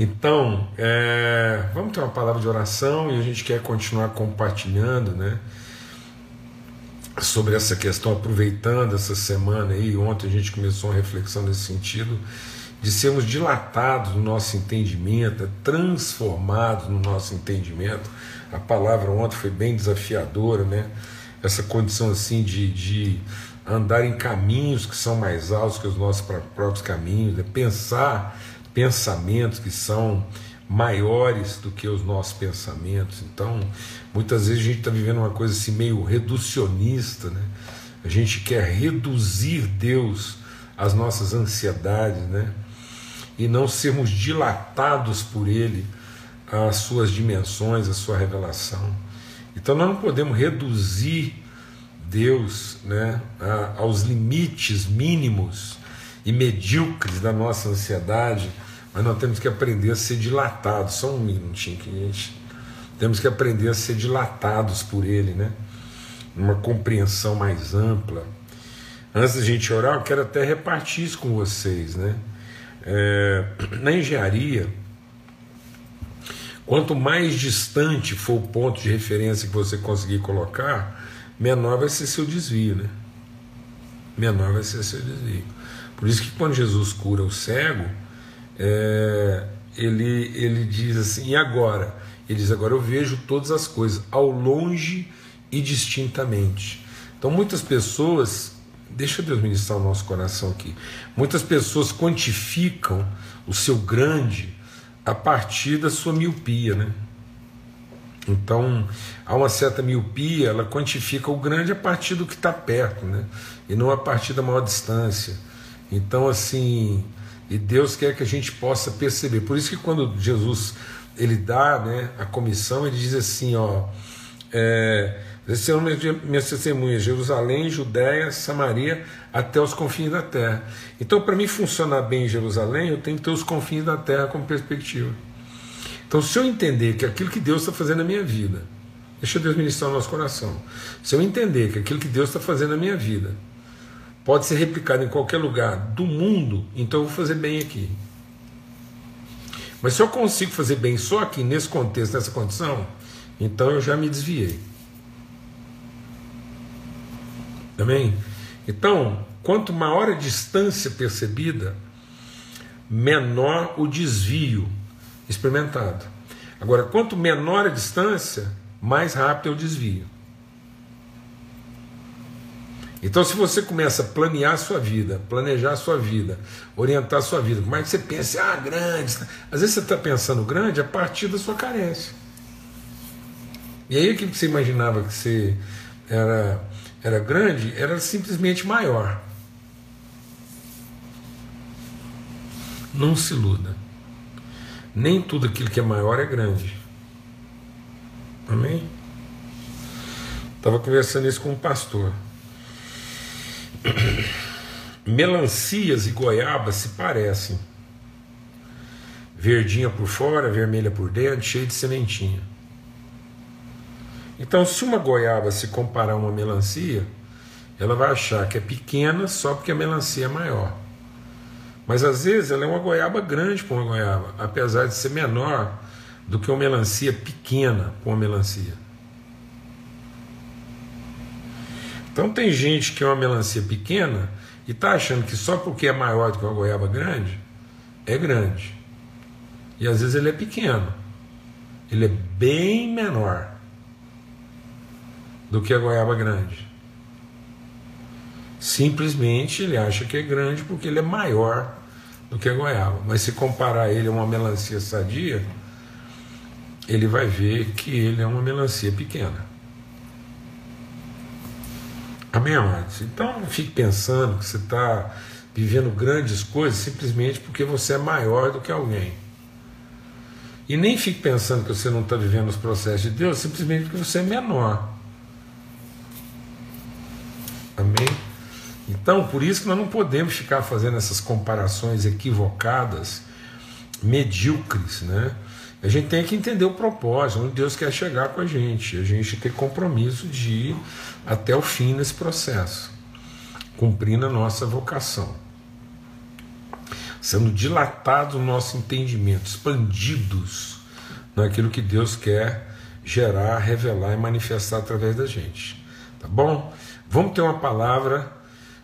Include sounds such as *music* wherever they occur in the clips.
Então, é, vamos ter uma palavra de oração e a gente quer continuar compartilhando, né? Sobre essa questão, aproveitando essa semana aí, ontem a gente começou uma reflexão nesse sentido, de sermos dilatados no nosso entendimento, transformados no nosso entendimento. A palavra ontem foi bem desafiadora, né? Essa condição assim de, de andar em caminhos que são mais altos que os nossos próprios caminhos, né? pensar pensamentos que são maiores do que os nossos pensamentos. Então, muitas vezes a gente está vivendo uma coisa assim meio reducionista, né? A gente quer reduzir Deus às nossas ansiedades, né? E não sermos dilatados por Ele às suas dimensões, à sua revelação. Então, nós não podemos reduzir Deus né, aos limites mínimos e medíocres da nossa ansiedade mas nós temos que aprender a ser dilatados. Só um minutinho que a gente. Temos que aprender a ser dilatados por Ele, né? Uma compreensão mais ampla. Antes da gente orar, eu quero até repartir isso com vocês, né? É, na engenharia, quanto mais distante for o ponto de referência que você conseguir colocar, menor vai ser seu desvio, né? Menor vai ser seu desvio. Por isso que quando Jesus cura o cego, é, ele, ele diz assim: e agora? Ele diz: agora eu vejo todas as coisas ao longe e distintamente. Então, muitas pessoas, deixa Deus ministrar o nosso coração aqui, muitas pessoas quantificam o seu grande a partir da sua miopia, né? Então, há uma certa miopia, ela quantifica o grande a partir do que está perto, né? E não a partir da maior distância. Então, assim, e Deus quer que a gente possa perceber. Por isso que quando Jesus ele dá né, a comissão, ele diz assim, ó, é, esse é minha testemunha, Jerusalém, Judéia, Samaria, até os confins da terra. Então, para mim funcionar bem em Jerusalém, eu tenho que ter os confins da terra como perspectiva. Então, se eu entender que aquilo que Deus está fazendo na minha vida, deixa Deus ministrar o nosso coração. Se eu entender que aquilo que Deus está fazendo na minha vida pode ser replicado em qualquer lugar do mundo, então eu vou fazer bem aqui. Mas se eu consigo fazer bem só aqui, nesse contexto, nessa condição, então eu já me desviei. Amém? Então, quanto maior a distância percebida, menor o desvio experimentado. Agora, quanto menor a distância, mais rápido é o desvio. Então, se você começa a planear a sua vida, planejar a sua vida, orientar a sua vida, como é que você pensa? Ah, grande. Às vezes você está pensando grande a partir da sua carência. E aí aquilo que você imaginava que você era, era grande era simplesmente maior. Não se iluda. Nem tudo aquilo que é maior é grande. Amém? Estava conversando isso com um pastor. *coughs* Melancias e goiabas se parecem. Verdinha por fora, vermelha por dentro, cheia de sementinha. Então, se uma goiaba se comparar a uma melancia, ela vai achar que é pequena só porque a melancia é maior. Mas às vezes ela é uma goiaba grande para uma goiaba, apesar de ser menor do que uma melancia pequena para uma melancia. Então tem gente que é uma melancia pequena e está achando que só porque é maior do que uma goiaba grande, é grande. E às vezes ele é pequeno. Ele é bem menor do que a goiaba grande. Simplesmente ele acha que é grande porque ele é maior do que a goiaba. Mas se comparar ele a uma melancia sadia, ele vai ver que ele é uma melancia pequena. Amém, amados? Então não fique pensando que você está vivendo grandes coisas simplesmente porque você é maior do que alguém. E nem fique pensando que você não está vivendo os processos de Deus simplesmente porque você é menor. Amém? Então, por isso que nós não podemos ficar fazendo essas comparações equivocadas, medíocres, né? A gente tem que entender o propósito, onde Deus quer chegar com a gente. A gente tem compromisso de ir até o fim nesse processo, cumprindo a nossa vocação. sendo dilatado o nosso entendimento, expandidos naquilo que Deus quer gerar, revelar e manifestar através da gente. Tá bom? Vamos ter uma palavra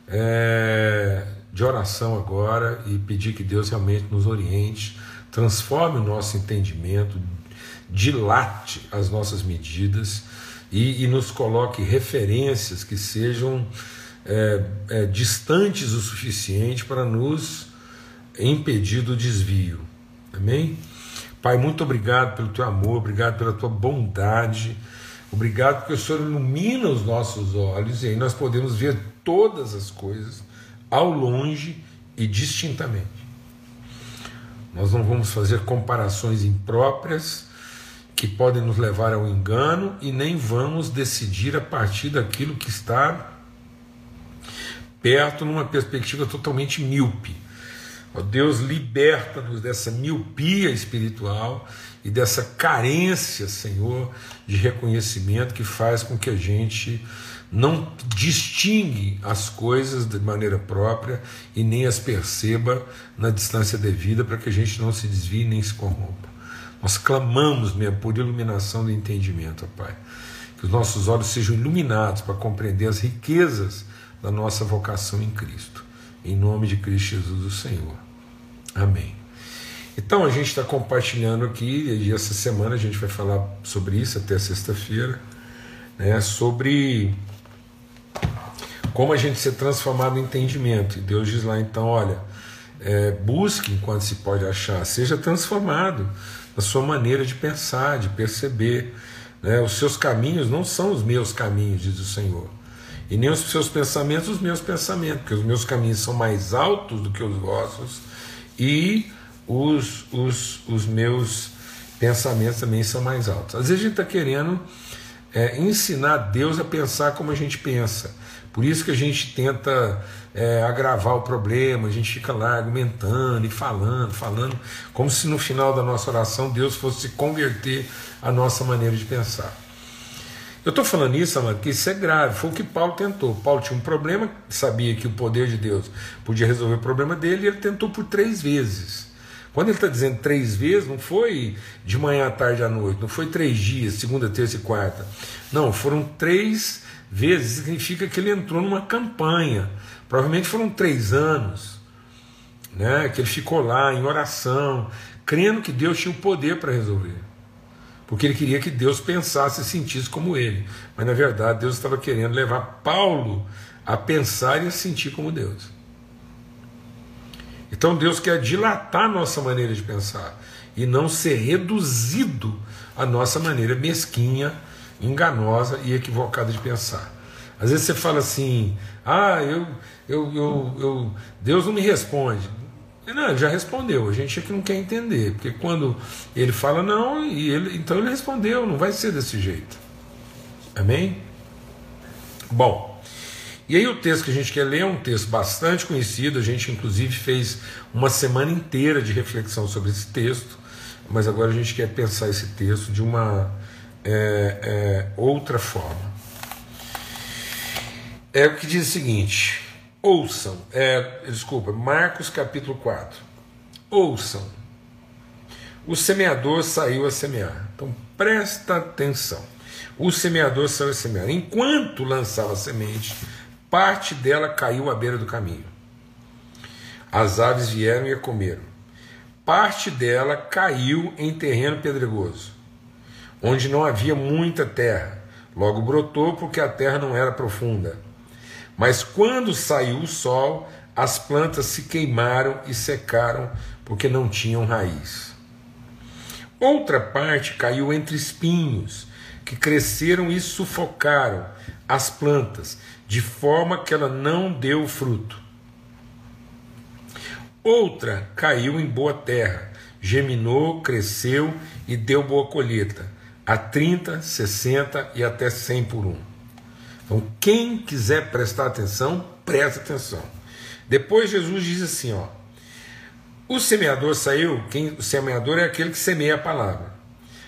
é, de oração agora e pedir que Deus realmente nos oriente, transforme o nosso entendimento, dilate as nossas medidas e, e nos coloque referências que sejam é, é, distantes o suficiente para nos impedir do desvio. Amém? Pai, muito obrigado pelo teu amor, obrigado pela tua bondade, obrigado porque o Senhor ilumina os nossos olhos e aí nós podemos ver todas as coisas ao longe e distintamente. Nós não vamos fazer comparações impróprias que podem nos levar ao engano e nem vamos decidir a partir daquilo que está perto numa perspectiva totalmente míope. Ó Deus, liberta-nos dessa miopia espiritual e dessa carência, Senhor, de reconhecimento que faz com que a gente não distingue as coisas de maneira própria e nem as perceba na distância devida para que a gente não se desvie nem se corrompa. Nós clamamos mesmo por iluminação do entendimento, Pai. Que os nossos olhos sejam iluminados para compreender as riquezas da nossa vocação em Cristo. Em nome de Cristo Jesus, o Senhor. Amém. Então a gente está compartilhando aqui, e essa semana a gente vai falar sobre isso até sexta-feira, né, sobre como a gente ser transformado em entendimento. E Deus diz lá então: olha, é, busque enquanto se pode achar, seja transformado na sua maneira de pensar, de perceber. Né, os seus caminhos não são os meus caminhos, diz o Senhor. E nem os seus pensamentos, os meus pensamentos, porque os meus caminhos são mais altos do que os vossos, e os, os, os meus pensamentos também são mais altos. Às vezes a gente está querendo é, ensinar Deus a pensar como a gente pensa. Por isso que a gente tenta é, agravar o problema, a gente fica lá argumentando e falando, falando, como se no final da nossa oração Deus fosse converter a nossa maneira de pensar. Eu estou falando isso, amado, porque isso é grave. Foi o que Paulo tentou. Paulo tinha um problema, sabia que o poder de Deus podia resolver o problema dele, e ele tentou por três vezes. Quando ele está dizendo três vezes, não foi de manhã à tarde à noite, não foi três dias, segunda, terça e quarta. Não, foram três vezes. Significa que ele entrou numa campanha. Provavelmente foram três anos, né? Que ele ficou lá em oração, crendo que Deus tinha o poder para resolver porque ele queria que Deus pensasse e sentisse como ele. Mas na verdade Deus estava querendo levar Paulo a pensar e a sentir como Deus. Então Deus quer dilatar nossa maneira de pensar e não ser reduzido à nossa maneira mesquinha, enganosa e equivocada de pensar. Às vezes você fala assim: ah, eu, eu, eu, eu Deus não me responde. Não, ele já respondeu, a gente é que não quer entender, porque quando ele fala não, e ele, então ele respondeu, não vai ser desse jeito. Amém? Bom, e aí o texto que a gente quer ler é um texto bastante conhecido, a gente inclusive fez uma semana inteira de reflexão sobre esse texto, mas agora a gente quer pensar esse texto de uma é, é, outra forma. É o que diz o seguinte: Ouçam, é, desculpa, Marcos capítulo 4. Ouçam. O semeador saiu a semear. Então presta atenção. O semeador saiu a semear. Enquanto lançava a semente, parte dela caiu à beira do caminho. As aves vieram e a comeram. Parte dela caiu em terreno pedregoso, onde não havia muita terra. Logo brotou porque a terra não era profunda. Mas quando saiu o sol, as plantas se queimaram e secaram porque não tinham raiz. Outra parte caiu entre espinhos, que cresceram e sufocaram as plantas, de forma que ela não deu fruto. Outra caiu em boa terra, geminou, cresceu e deu boa colheita, a 30, 60 e até 100 por um. Então, quem quiser prestar atenção, presta atenção. Depois Jesus diz assim, ó: O semeador saiu, quem o semeador é aquele que semeia a palavra.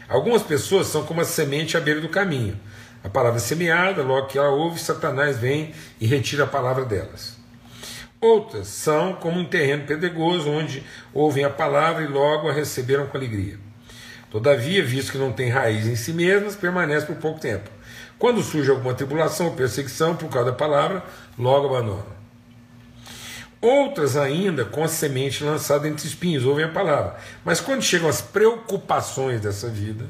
Algumas pessoas são como a semente à beira do caminho. A palavra é semeada, logo que ela ouve, Satanás vem e retira a palavra delas. Outras são como um terreno pedregoso, onde ouvem a palavra e logo a receberam com alegria. Todavia, visto que não tem raiz em si mesmas, permanece por pouco tempo. Quando surge alguma tribulação ou perseguição por causa da palavra, logo abandonam. Outras ainda com a semente lançada entre espinhos, ouvem a palavra. Mas quando chegam as preocupações dessa vida,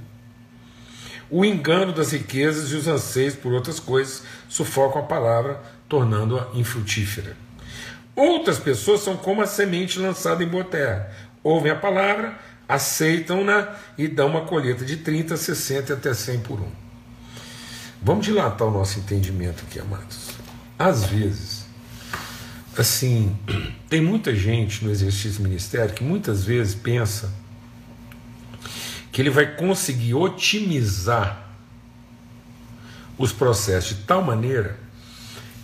o engano das riquezas e os anseios por outras coisas sufocam a palavra, tornando-a infrutífera. Outras pessoas são como a semente lançada em boa terra. Ouvem a palavra, aceitam-na e dão uma colheita de 30, 60 até 100 por um. Vamos dilatar o nosso entendimento aqui, amados. Às vezes, assim, *clears throat* tem muita gente no exercício ministério que muitas vezes pensa que ele vai conseguir otimizar os processos de tal maneira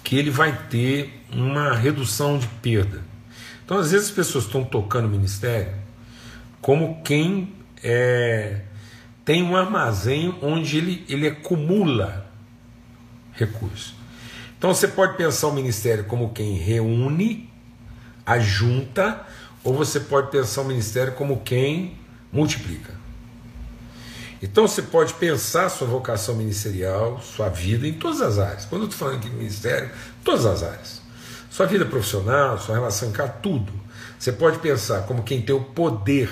que ele vai ter uma redução de perda. Então, às vezes, as pessoas estão tocando o ministério como quem é, tem um armazém onde ele, ele acumula recursos. Então, você pode pensar o ministério como quem reúne, ajunta, ou você pode pensar o ministério como quem multiplica. Então você pode pensar sua vocação ministerial, sua vida em todas as áreas. Quando eu estou falando aqui de ministério, todas as áreas. Sua vida profissional, sua relação casa, tudo. Você pode pensar como quem tem o poder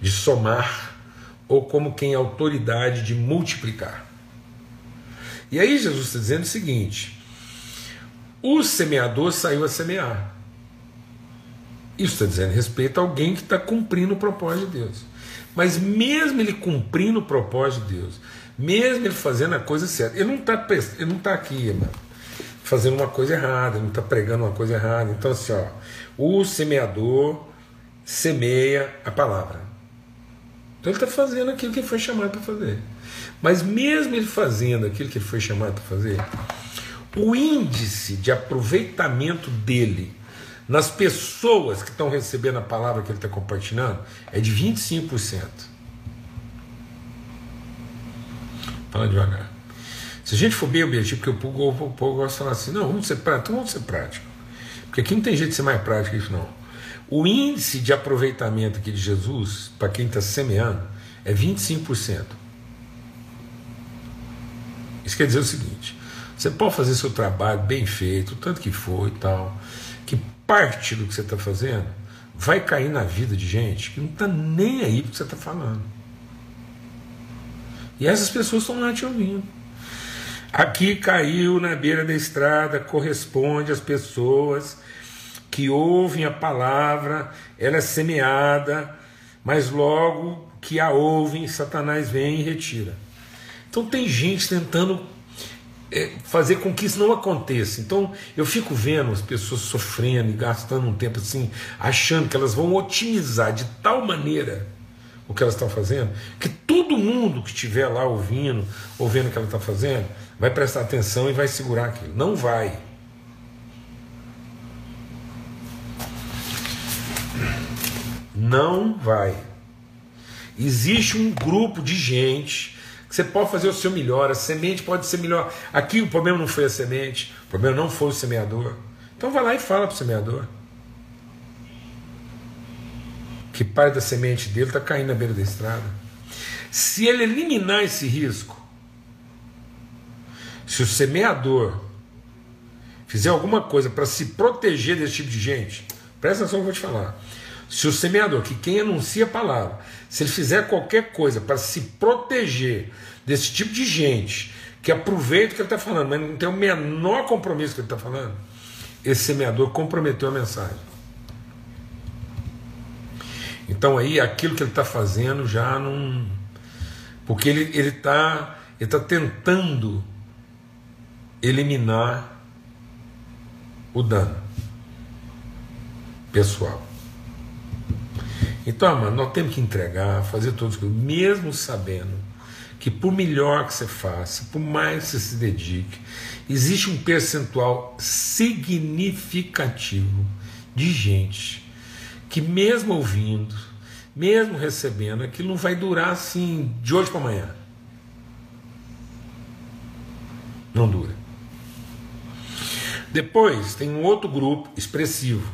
de somar ou como quem tem autoridade de multiplicar. E aí Jesus está dizendo o seguinte: o semeador saiu a semear. Isso está dizendo respeito a alguém que está cumprindo o propósito de Deus. Mas mesmo ele cumprindo o propósito de Deus, mesmo ele fazendo a coisa certa, ele não está ele não tá aqui, fazendo uma coisa errada, ele não está pregando uma coisa errada. Então, assim, ó, o semeador semeia a palavra. Então ele está fazendo aquilo que ele foi chamado para fazer. Mas mesmo ele fazendo aquilo que ele foi chamado para fazer, o índice de aproveitamento dele nas pessoas que estão recebendo a palavra que ele está compartilhando é de 25%. Fala devagar. Se a gente for bem objetivo, porque o povo, o povo gosta de falar assim, não, vamos ser prático, então vamos ser prático. Porque aqui não tem jeito de ser mais prático isso, não. O índice de aproveitamento aqui de Jesus, para quem está semeando, é 25%. Isso quer dizer o seguinte: você pode fazer seu trabalho bem feito, tanto que for e tal, parte do que você está fazendo vai cair na vida de gente que não está nem aí para o que você está falando. E essas pessoas estão lá te ouvindo. Aqui caiu na beira da estrada, corresponde às pessoas que ouvem a palavra, ela é semeada, mas logo que a ouvem, Satanás vem e retira. Então tem gente tentando é, fazer com que isso não aconteça. Então eu fico vendo as pessoas sofrendo e gastando um tempo assim, achando que elas vão otimizar de tal maneira o que elas estão fazendo, que todo mundo que estiver lá ouvindo, ouvindo o que ela está fazendo, vai prestar atenção e vai segurar aquilo. Não vai. Não vai. Existe um grupo de gente você pode fazer o seu melhor, a semente pode ser melhor. Aqui o problema não foi a semente, o problema não foi o semeador. Então vai lá e fala para o semeador. Que parte da semente dele está caindo na beira da estrada. Se ele eliminar esse risco, se o semeador fizer alguma coisa para se proteger desse tipo de gente, presta atenção que eu vou te falar. Se o semeador, que quem anuncia a palavra, se ele fizer qualquer coisa para se proteger desse tipo de gente que aproveita o que ele está falando, mas não tem o menor compromisso com o que ele está falando, esse semeador comprometeu a mensagem. Então aí aquilo que ele está fazendo já não. Porque ele está ele tá, ele tá tentando eliminar o dano pessoal. Então, mano, nós temos que entregar, fazer todos os mesmo sabendo que por melhor que você faça, por mais que você se dedique, existe um percentual significativo de gente que mesmo ouvindo, mesmo recebendo, aquilo não vai durar assim de hoje para amanhã. Não dura. Depois tem um outro grupo expressivo,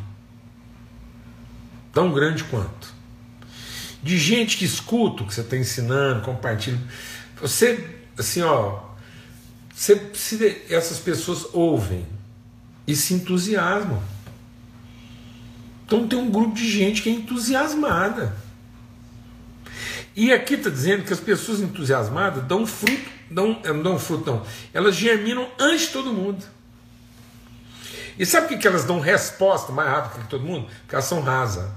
tão grande quanto, de gente que escuta o que você está ensinando, compartilha. Você, assim, ó, você, se essas pessoas ouvem e se entusiasmam. Então tem um grupo de gente que é entusiasmada. E aqui está dizendo que as pessoas entusiasmadas dão fruto, dão, não dão fruto, não. Elas germinam antes de todo mundo. E sabe por que elas dão resposta mais rápido que todo mundo? Porque elas são rasas.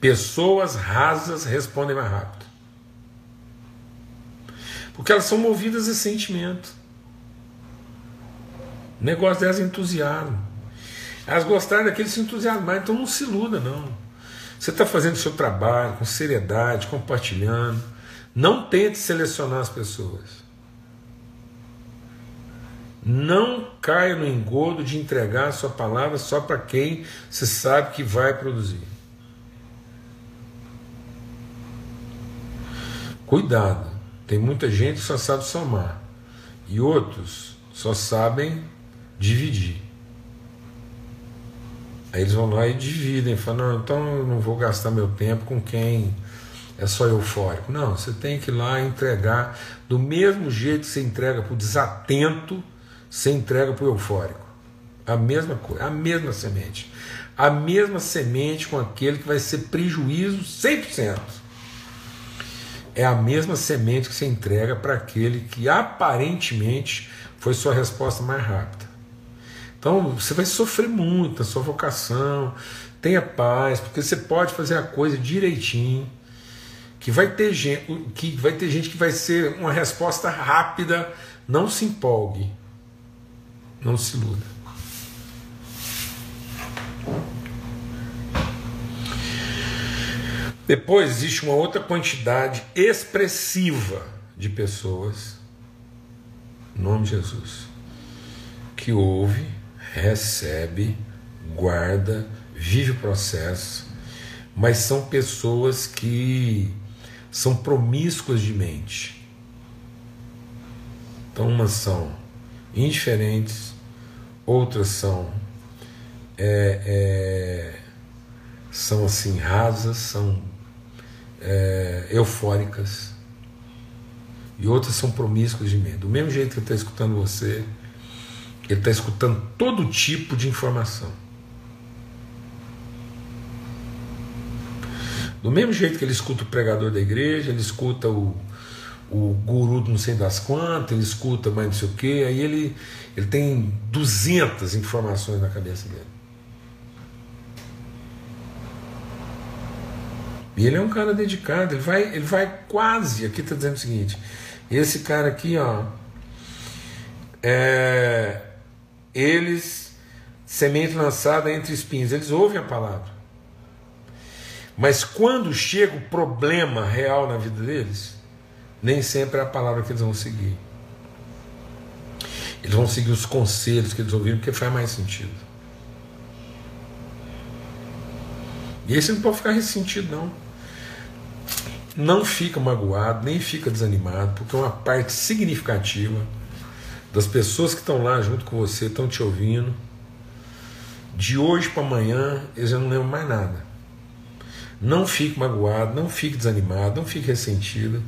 Pessoas rasas respondem mais rápido. Porque elas são movidas a sentimento. O negócio delas é entusiasmo. Elas gostaram daquele se entusiasmar, então não se iluda, não. Você está fazendo o seu trabalho com seriedade, compartilhando. Não tente selecionar as pessoas. Não caia no engodo de entregar a sua palavra só para quem você sabe que vai produzir. Cuidado, tem muita gente que só sabe somar e outros só sabem dividir. Aí eles vão lá e dividem, falam, não, então eu não vou gastar meu tempo com quem é só eufórico. Não, você tem que ir lá entregar do mesmo jeito que você entrega para o desatento você entrega para o eufórico. A mesma coisa, a mesma semente. A mesma semente com aquele que vai ser prejuízo 100%. É a mesma semente que você entrega para aquele que aparentemente foi sua resposta mais rápida. Então você vai sofrer muito na sua vocação. Tenha paz, porque você pode fazer a coisa direitinho. Que vai ter gente que vai ter gente que vai ser uma resposta rápida. Não se empolgue. Não se iluda. Depois existe uma outra quantidade expressiva de pessoas, em nome de Jesus, que ouve, recebe, guarda, vive o processo, mas são pessoas que são promíscuas de mente. Então, umas são indiferentes, outras são é, é, são assim rasas, são é, eufóricas e outras são promíscuas de medo. Do mesmo jeito que ele está escutando você, ele está escutando todo tipo de informação. Do mesmo jeito que ele escuta o pregador da igreja, ele escuta o, o guru não sei das quantas, ele escuta mais não sei o que, aí ele, ele tem 200 informações na cabeça dele. E ele é um cara dedicado, ele vai, ele vai quase, aqui está dizendo o seguinte, esse cara aqui, ó, é, eles, semente lançada entre espinhos, eles ouvem a palavra. Mas quando chega o problema real na vida deles, nem sempre é a palavra que eles vão seguir. Eles vão seguir os conselhos que eles ouviram, porque faz mais sentido. E aí você não pode ficar ressentido, não. Não fica magoado, nem fica desanimado, porque uma parte significativa das pessoas que estão lá junto com você, estão te ouvindo, de hoje para amanhã, eles já não lembram mais nada. Não fique magoado, não fique desanimado, não fique ressentido.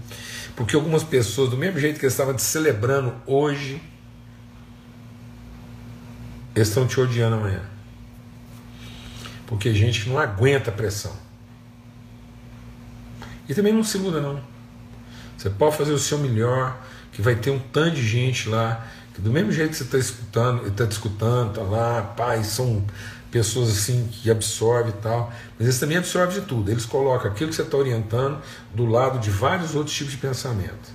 Porque algumas pessoas, do mesmo jeito que eles estavam te celebrando hoje, eles estão te odiando amanhã. Porque gente que não aguenta a pressão. E também não se iluda, não. Você pode fazer o seu melhor, que vai ter um tanto de gente lá, que do mesmo jeito que você está escutando, está te escutando, está lá, pais, são pessoas assim que absorvem e tal, mas eles também absorvem de tudo. Eles colocam aquilo que você está orientando do lado de vários outros tipos de pensamento.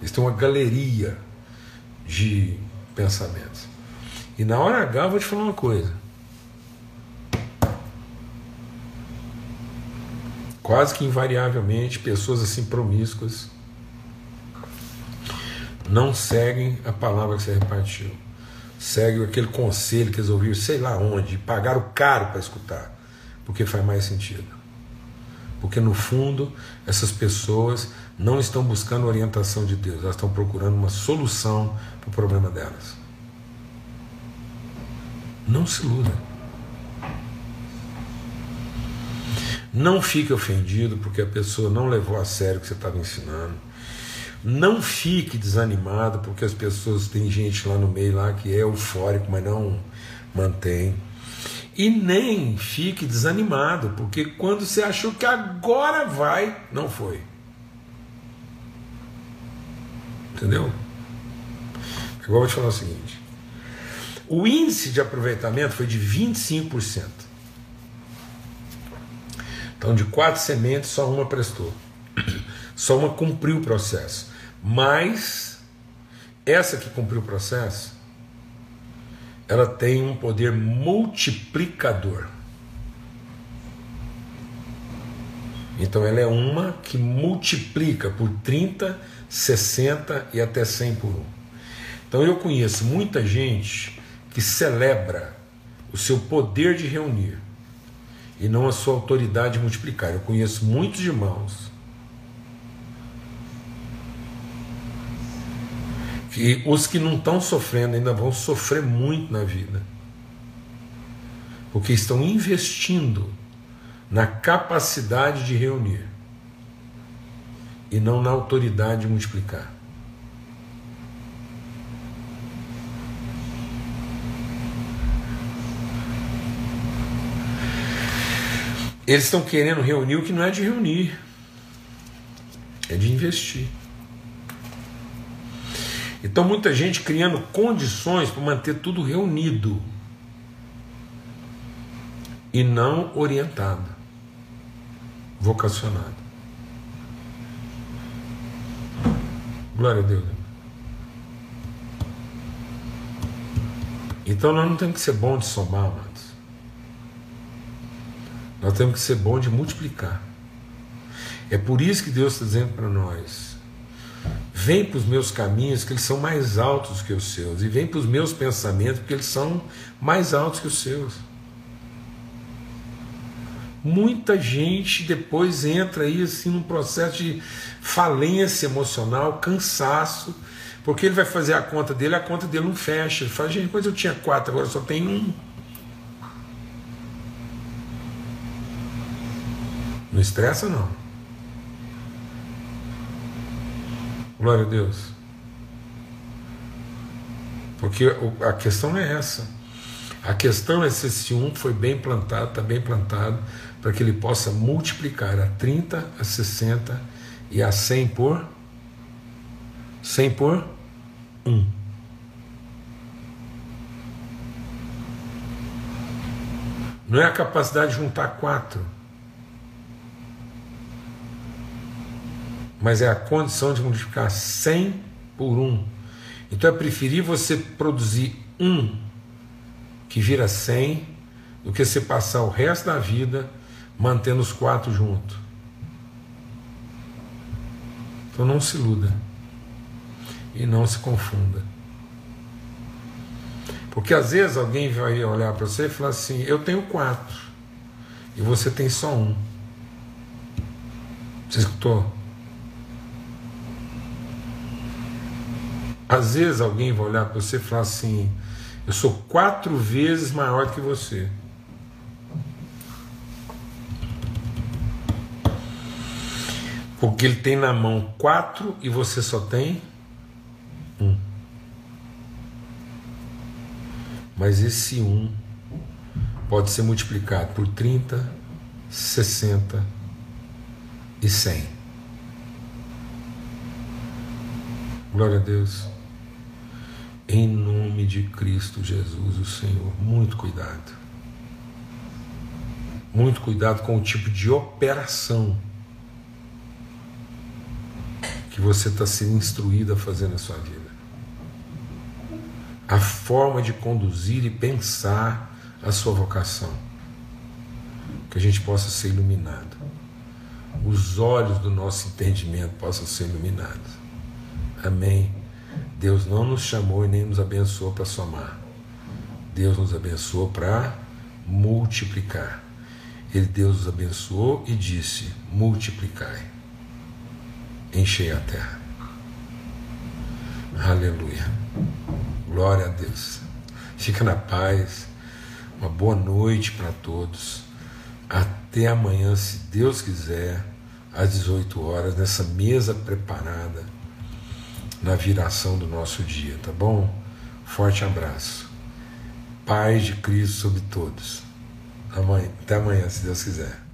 Eles têm uma galeria de pensamentos. E na hora H eu vou te falar uma coisa. Quase que invariavelmente, pessoas assim promíscuas não seguem a palavra que você repartiu segue aquele conselho que eles ouviram, sei lá onde, pagaram caro para escutar, porque faz mais sentido. Porque no fundo, essas pessoas não estão buscando orientação de Deus, elas estão procurando uma solução para o problema delas. Não se iluda. Não fique ofendido porque a pessoa não levou a sério o que você estava ensinando. Não fique desanimado porque as pessoas têm gente lá no meio lá que é eufórico, mas não mantém. E nem fique desanimado, porque quando você achou que agora vai, não foi. Entendeu? Agora eu vou te falar o seguinte: o índice de aproveitamento foi de 25%. Então, de quatro sementes, só uma prestou. *clears throat* Só uma cumpriu o processo. Mas, essa que cumpriu o processo, ela tem um poder multiplicador. Então ela é uma que multiplica por 30, 60 e até 100 por 1. Então eu conheço muita gente que celebra o seu poder de reunir e não a sua autoridade multiplicar. Eu conheço muitos irmãos que os que não estão sofrendo ainda vão sofrer muito na vida, porque estão investindo na capacidade de reunir e não na autoridade de multiplicar. Eles estão querendo reunir o que não é de reunir, é de investir. Então, muita gente criando condições para manter tudo reunido e não orientado, vocacionado. Glória a Deus. Então, nós não temos que ser bom de somar, amados. Nós temos que ser bom de multiplicar. É por isso que Deus está dizendo para nós: Vem para os meus caminhos, que eles são mais altos que os seus. E vem para os meus pensamentos, porque eles são mais altos que os seus. Muita gente depois entra aí assim num processo de falência emocional, cansaço, porque ele vai fazer a conta dele, a conta dele não fecha. Ele fala, gente, depois eu tinha quatro, agora só tem um. Não estressa não. Glória a Deus. Porque a questão é essa. A questão é se esse um foi bem plantado, está bem plantado, para que ele possa multiplicar a 30, a 60 e a 100 por 100 por 1. Não é a capacidade de juntar quatro mas é a condição de multiplicar 100 por 1. Então é preferir você produzir um que vira 100 do que você passar o resto da vida mantendo os quatro juntos. Então não se iluda e não se confunda. Porque às vezes alguém vai olhar para você e falar assim: Eu tenho quatro e você tem só um. Você escutou? Às vezes alguém vai olhar para você e falar assim: Eu sou quatro vezes maior que você. Porque ele tem na mão quatro e você só tem um. Mas esse um pode ser multiplicado por 30, 60 e 100. Glória a Deus. Em nome de Cristo Jesus, o Senhor, muito cuidado. Muito cuidado com o tipo de operação que você está sendo instruído a fazer na sua vida. A forma de conduzir e pensar a sua vocação. Que a gente possa ser iluminado. Os olhos do nosso entendimento possam ser iluminados. Amém. Deus não nos chamou e nem nos abençoou para somar. Deus nos abençoou para multiplicar. Ele Deus nos abençoou e disse: multiplicai, enchei a terra. Aleluia. Glória a Deus. Fica na paz. Uma boa noite para todos. Até amanhã, se Deus quiser, às 18 horas, nessa mesa preparada na viração do nosso dia, tá bom? Forte abraço. Paz de Cristo sobre todos. Até amanhã, se Deus quiser.